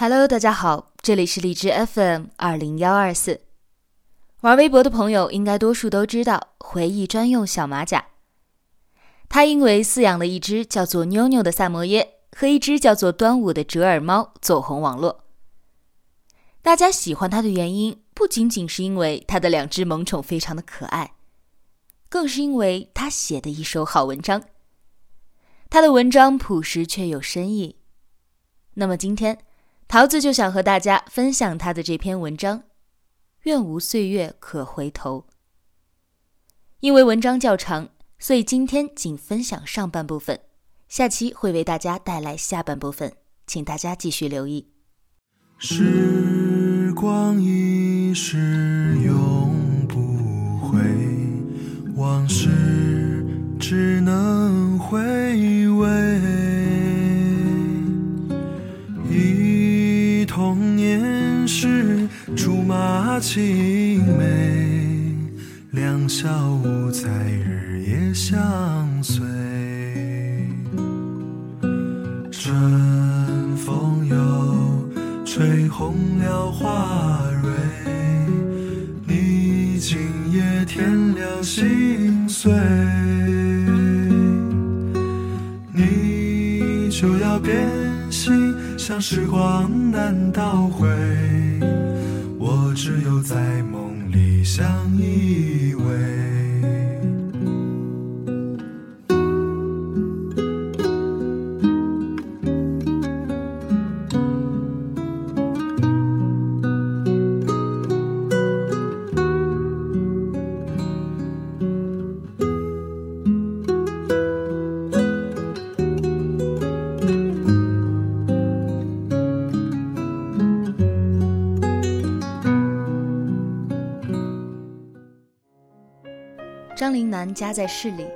Hello，大家好，这里是荔枝 FM 二零幺二四。玩微博的朋友应该多数都知道回忆专用小马甲。他因为饲养了一只叫做妞妞的萨摩耶和一只叫做端午的折耳猫走红网络。大家喜欢他的原因不仅仅是因为他的两只萌宠非常的可爱，更是因为他写的一手好文章。他的文章朴实却有深意。那么今天。桃子就想和大家分享他的这篇文章，《愿无岁月可回头》。因为文章较长，所以今天仅分享上半部分，下期会为大家带来下半部分，请大家继续留意。时光一逝永不回，往事只能马青梅，两小无猜，日夜相随。春风又吹红了花蕊，你今夜添了心碎，你就要变心。像时光难倒回，张林南家在市里，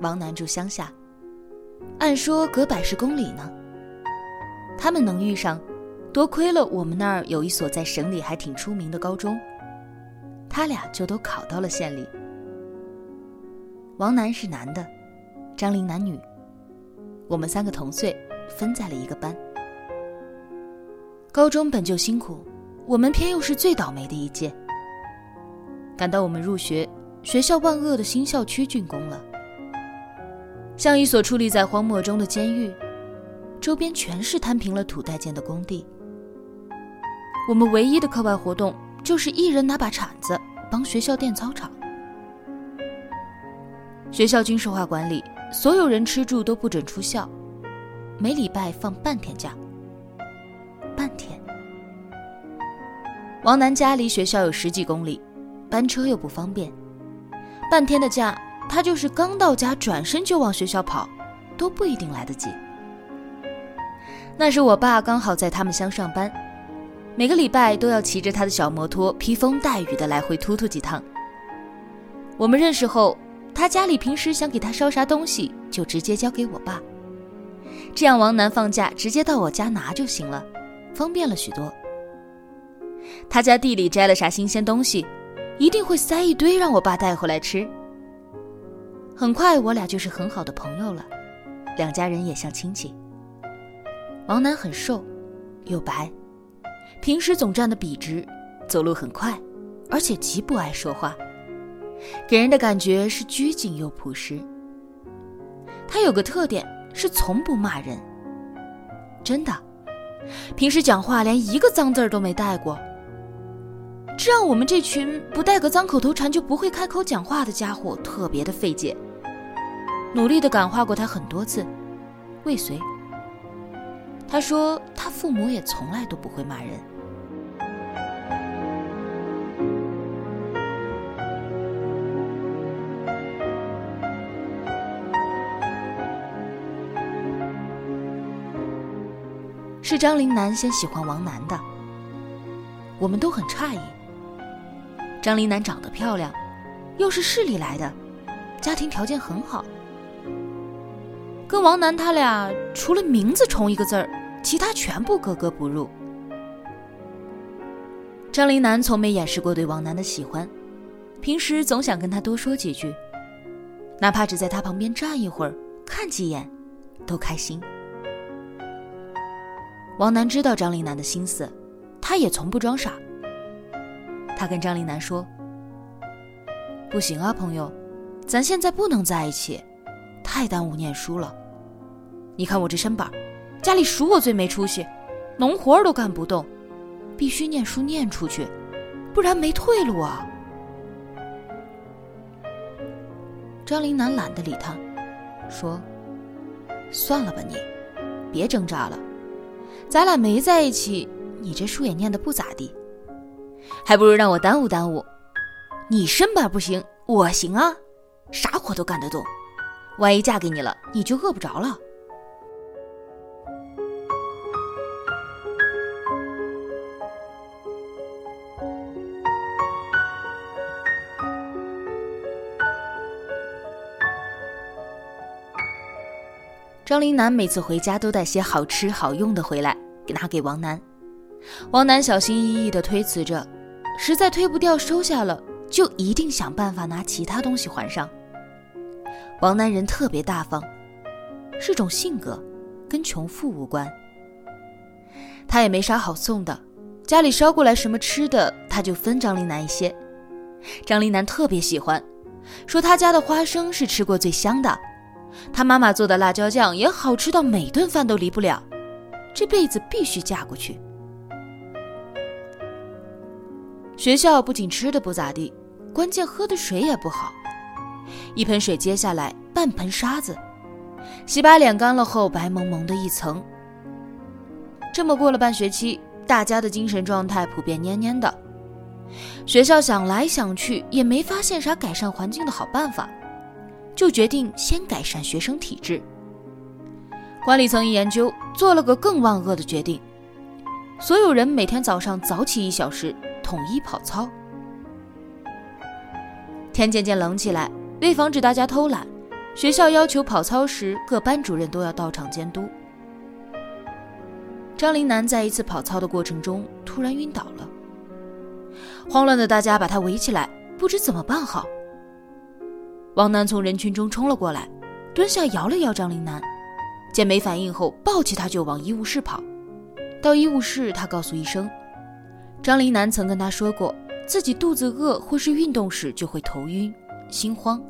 王楠住乡下，按说隔百十公里呢。他们能遇上，多亏了我们那儿有一所在省里还挺出名的高中，他俩就都考到了县里。王楠是男的，张林男女，我们三个同岁，分在了一个班。高中本就辛苦，我们偏又是最倒霉的一届。赶到我们入学。学校万恶的新校区竣工了，像一所矗立在荒漠中的监狱，周边全是摊平了土待建的工地。我们唯一的课外活动就是一人拿把铲子帮学校垫操场。学校军事化管理，所有人吃住都不准出校，每礼拜放半天假。半天。王楠家离学校有十几公里，班车又不方便。半天的假，他就是刚到家，转身就往学校跑，都不一定来得及。那时我爸刚好在他们乡上班，每个礼拜都要骑着他的小摩托，披风带雨的来回突突几趟。我们认识后，他家里平时想给他捎啥东西，就直接交给我爸，这样王楠放假直接到我家拿就行了，方便了许多。他家地里摘了啥新鲜东西。一定会塞一堆让我爸带回来吃。很快，我俩就是很好的朋友了，两家人也像亲戚。王楠很瘦，又白，平时总站得笔直，走路很快，而且极不爱说话，给人的感觉是拘谨又朴实。他有个特点是从不骂人，真的，平时讲话连一个脏字儿都没带过。让我们这群不带个脏口头禅就不会开口讲话的家伙特别的费解。努力的感化过他很多次，未遂。他说他父母也从来都不会骂人。是张林南先喜欢王楠的，我们都很诧异。张林楠长得漂亮，又是市里来的，家庭条件很好，跟王楠他俩除了名字重一个字儿，其他全部格格不入。张林楠从没掩饰过对王楠的喜欢，平时总想跟他多说几句，哪怕只在他旁边站一会儿，看几眼，都开心。王楠知道张林楠的心思，他也从不装傻。他跟张林楠说：“不行啊，朋友，咱现在不能在一起，太耽误念书了。你看我这身板，家里数我最没出息，农活都干不动，必须念书念出去，不然没退路啊。”张林楠懒得理他，说：“算了吧，你别挣扎了。咱俩没在一起，你这书也念得不咋地，还不如让我耽误耽误。你身板不行，我行啊，啥活都干得动。万一嫁给你了，你就饿不着了。”张林楠每次回家都带些好吃好用的回来，拿给王楠。王楠小心翼翼地推辞着，实在推不掉，收下了就一定想办法拿其他东西还上。王楠人特别大方，是种性格，跟穷富无关。他也没啥好送的，家里捎过来什么吃的，他就分张林楠一些。张林楠特别喜欢，说他家的花生是吃过最香的。他妈妈做的辣椒酱也好吃到每顿饭都离不了，这辈子必须嫁过去。学校不仅吃的不咋地，关键喝的水也不好，一盆水接下来半盆沙子，洗把脸干了后白蒙蒙的一层。这么过了半学期，大家的精神状态普遍蔫蔫的，学校想来想去也没发现啥改善环境的好办法。就决定先改善学生体质。管理层一研究，做了个更万恶的决定：所有人每天早上早起一小时，统一跑操。天渐渐冷起来，为防止大家偷懒，学校要求跑操时各班主任都要到场监督。张林楠在一次跑操的过程中突然晕倒了，慌乱的大家把他围起来，不知怎么办好。王楠从人群中冲了过来，蹲下摇了摇张林楠，见没反应后，抱起他就往医务室跑。到医务室，他告诉医生，张林楠曾跟他说过，自己肚子饿或是运动时就会头晕、心慌。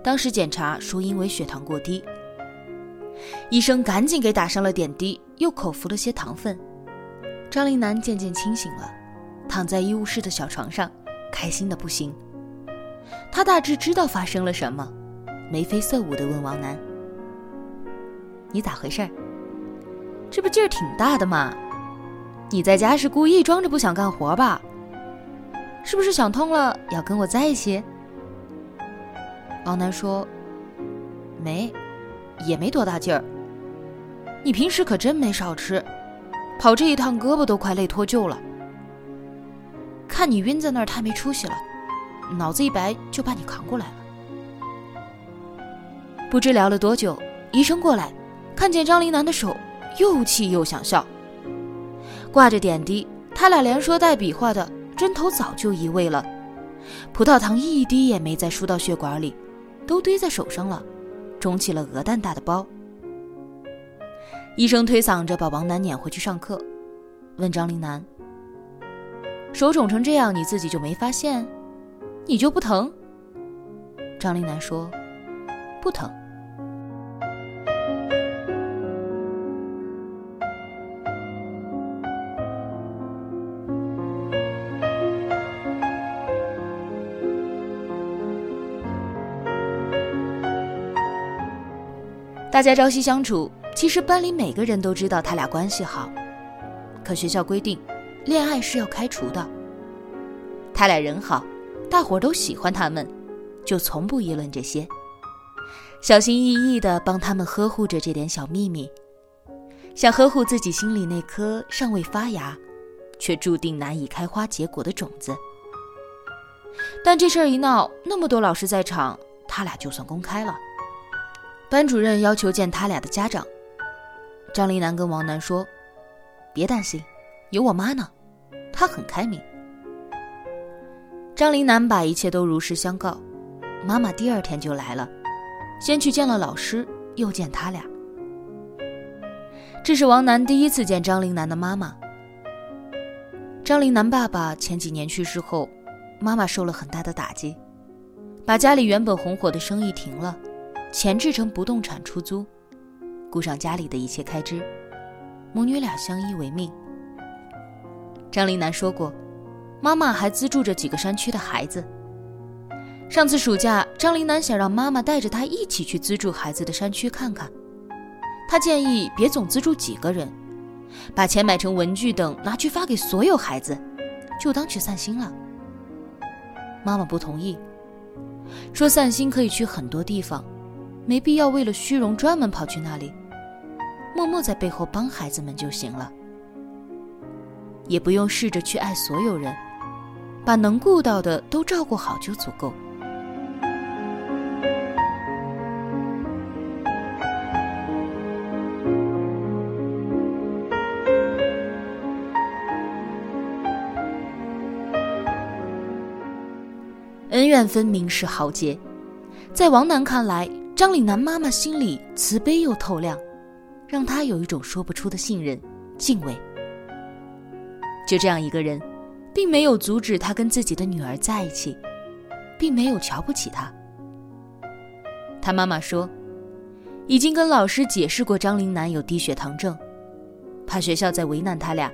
当时检查说因为血糖过低，医生赶紧给打上了点滴，又口服了些糖分。张林楠渐渐清醒了，躺在医务室的小床上，开心的不行。他大致知道发生了什么，眉飞色舞地问王楠：“你咋回事？这不劲儿挺大的吗？你在家是故意装着不想干活吧？是不是想通了要跟我在一起？”王楠说：“没，也没多大劲儿。你平时可真没少吃，跑这一趟胳膊都快累脱臼了。看你晕在那儿，太没出息了。”脑子一白就把你扛过来了。不知聊了多久，医生过来，看见张林楠的手，又气又想笑。挂着点滴，他俩连说带比划的，针头早就移位了，葡萄糖一滴也没再输到血管里，都堆在手上了，肿起了鹅蛋大的包。医生推搡着把王楠撵回去上课，问张林楠：“手肿成这样，你自己就没发现？”你就不疼？张林楠说：“不疼。”大家朝夕相处，其实班里每个人都知道他俩关系好，可学校规定，恋爱是要开除的。他俩人好。大伙都喜欢他们，就从不议论这些，小心翼翼地帮他们呵护着这点小秘密，像呵护自己心里那颗尚未发芽，却注定难以开花结果的种子。但这事儿一闹，那么多老师在场，他俩就算公开了。班主任要求见他俩的家长，张林楠跟王楠说：“别担心，有我妈呢，她很开明。”张林楠把一切都如实相告，妈妈第二天就来了，先去见了老师，又见他俩。这是王楠第一次见张林楠的妈妈。张林楠爸爸前几年去世后，妈妈受了很大的打击，把家里原本红火的生意停了，前置成不动产出租，顾上家里的一切开支，母女俩相依为命。张林楠说过，妈妈还资助着几个山区的孩子。上次暑假，张林楠想让妈妈带着他一起去资助孩子的山区看看。他建议别总资助几个人，把钱买成文具等拿去发给所有孩子，就当去散心了。妈妈不同意，说散心可以去很多地方，没必要为了虚荣专门跑去那里，默默在背后帮孩子们就行了，也不用试着去爱所有人，把能顾到的都照顾好就足够。恩怨分明是豪杰，在王楠看来，张岭南妈妈心里慈悲又透亮，让他有一种说不出的信任、敬畏。就这样一个人，并没有阻止他跟自己的女儿在一起，并没有瞧不起他。他妈妈说，已经跟老师解释过张岭南有低血糖症，怕学校在为难他俩，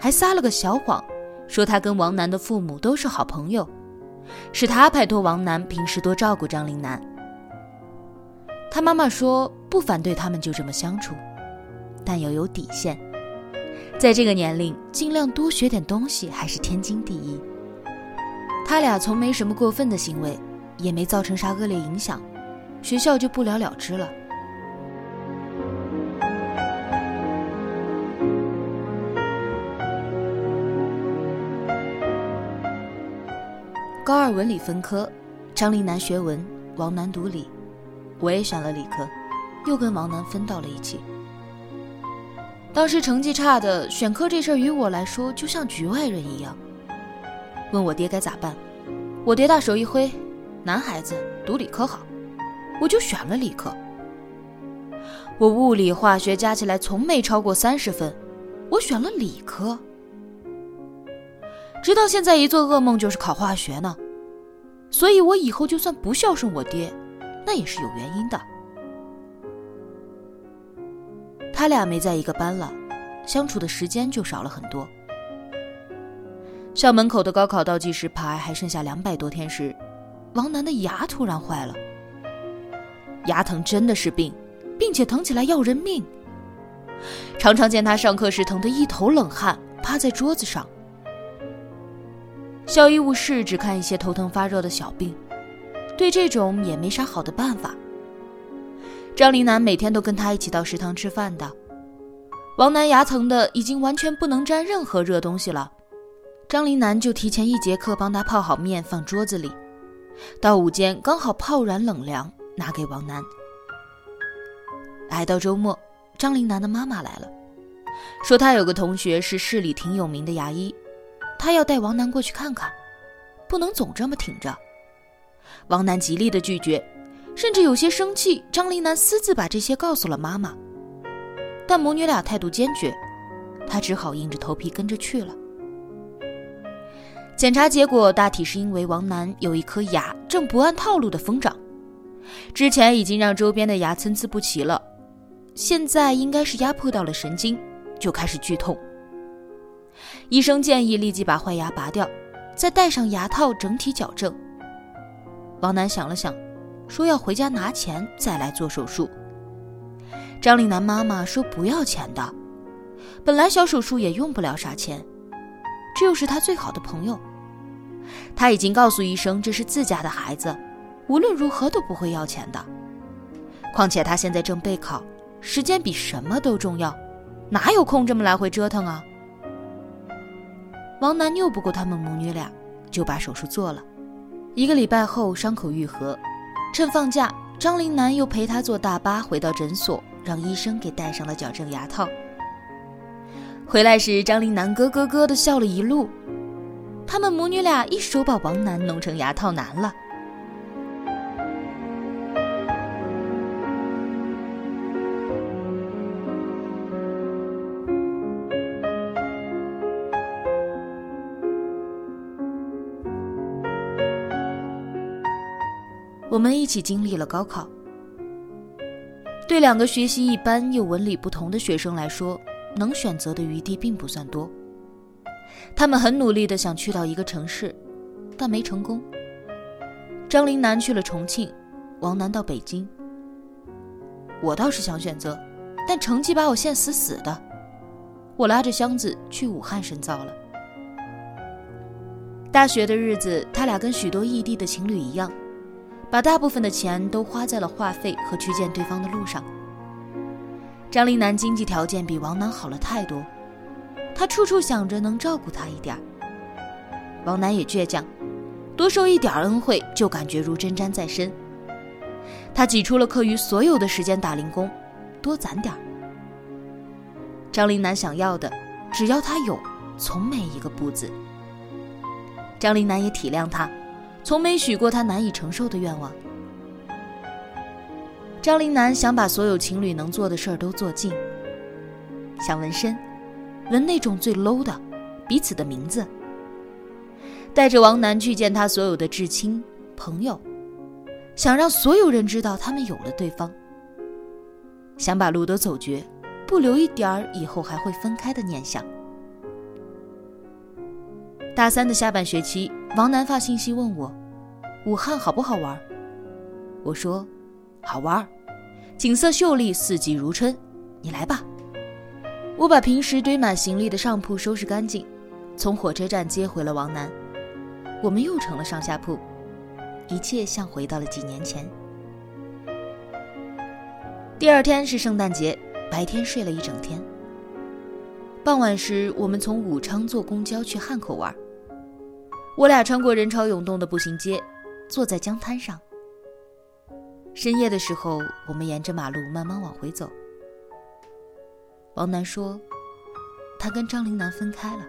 还撒了个小谎，说他跟王楠的父母都是好朋友。是他拜托王楠平时多照顾张林楠。他妈妈说不反对他们就这么相处，但要有底线，在这个年龄尽量多学点东西还是天经地义。他俩从没什么过分的行为，也没造成啥恶劣影响，学校就不了了之了。高二文理分科，张林南学文，王楠读理，我也选了理科，又跟王楠分到了一起。当时成绩差的选科这事儿，于我来说就像局外人一样。问我爹该咋办，我爹大手一挥，男孩子读理科好，我就选了理科。我物理化学加起来从没超过三十分，我选了理科。直到现在，一做噩梦就是考化学呢，所以我以后就算不孝顺我爹，那也是有原因的。他俩没在一个班了，相处的时间就少了很多。校门口的高考倒计时牌还剩下两百多天时，王楠的牙突然坏了。牙疼真的是病，并且疼起来要人命。常常见他上课时疼得一头冷汗，趴在桌子上。校医务室只看一些头疼发热的小病，对这种也没啥好的办法。张林南每天都跟他一起到食堂吃饭的。王楠牙疼的已经完全不能沾任何热东西了，张林南就提前一节课帮他泡好面放桌子里，到午间刚好泡软冷凉拿给王楠。挨到周末，张林南的妈妈来了，说他有个同学是市里挺有名的牙医。他要带王楠过去看看，不能总这么挺着。王楠极力的拒绝，甚至有些生气。张林楠私自把这些告诉了妈妈，但母女俩态度坚决，他只好硬着头皮跟着去了。检查结果大体是因为王楠有一颗牙正不按套路的疯长，之前已经让周边的牙参差不齐了，现在应该是压迫到了神经，就开始剧痛。医生建议立即把坏牙拔掉，再戴上牙套整体矫正。王楠想了想，说要回家拿钱再来做手术。张岭南妈妈说不要钱的，本来小手术也用不了啥钱，这又是他最好的朋友。他已经告诉医生这是自家的孩子，无论如何都不会要钱的。况且他现在正备考，时间比什么都重要，哪有空这么来回折腾啊？王楠拗不过他们母女俩，就把手术做了。一个礼拜后，伤口愈合。趁放假，张林南又陪他坐大巴回到诊所，让医生给戴上了矫正牙套。回来时，张林南咯咯咯的笑了一路。他们母女俩一手把王楠弄成牙套男了。我们一起经历了高考。对两个学习一般又文理不同的学生来说，能选择的余地并不算多。他们很努力的想去到一个城市，但没成功。张林南去了重庆，王楠到北京。我倒是想选择，但成绩把我限死死的。我拉着箱子去武汉深造了。大学的日子，他俩跟许多异地的情侣一样。把大部分的钱都花在了话费和去见对方的路上。张林南经济条件比王楠好了太多，他处处想着能照顾她一点王楠也倔强，多受一点恩惠就感觉如针毡在身。他挤出了课余所有的时间打零工，多攒点张林南想要的，只要他有，从没一个不字。张林南也体谅他。从没许过他难以承受的愿望。张林南想把所有情侣能做的事儿都做尽，想纹身，纹那种最 low 的，彼此的名字。带着王楠去见他所有的至亲朋友，想让所有人知道他们有了对方。想把路都走绝，不留一点儿以后还会分开的念想。大三的下半学期。王楠发信息问我：“武汉好不好玩？”我说：“好玩，景色秀丽，四季如春。你来吧。”我把平时堆满行李的上铺收拾干净，从火车站接回了王楠。我们又成了上下铺，一切像回到了几年前。第二天是圣诞节，白天睡了一整天。傍晚时，我们从武昌坐公交去汉口玩。我俩穿过人潮涌动的步行街，坐在江滩上。深夜的时候，我们沿着马路慢慢往回走。王楠说：“他跟张林南分开了。”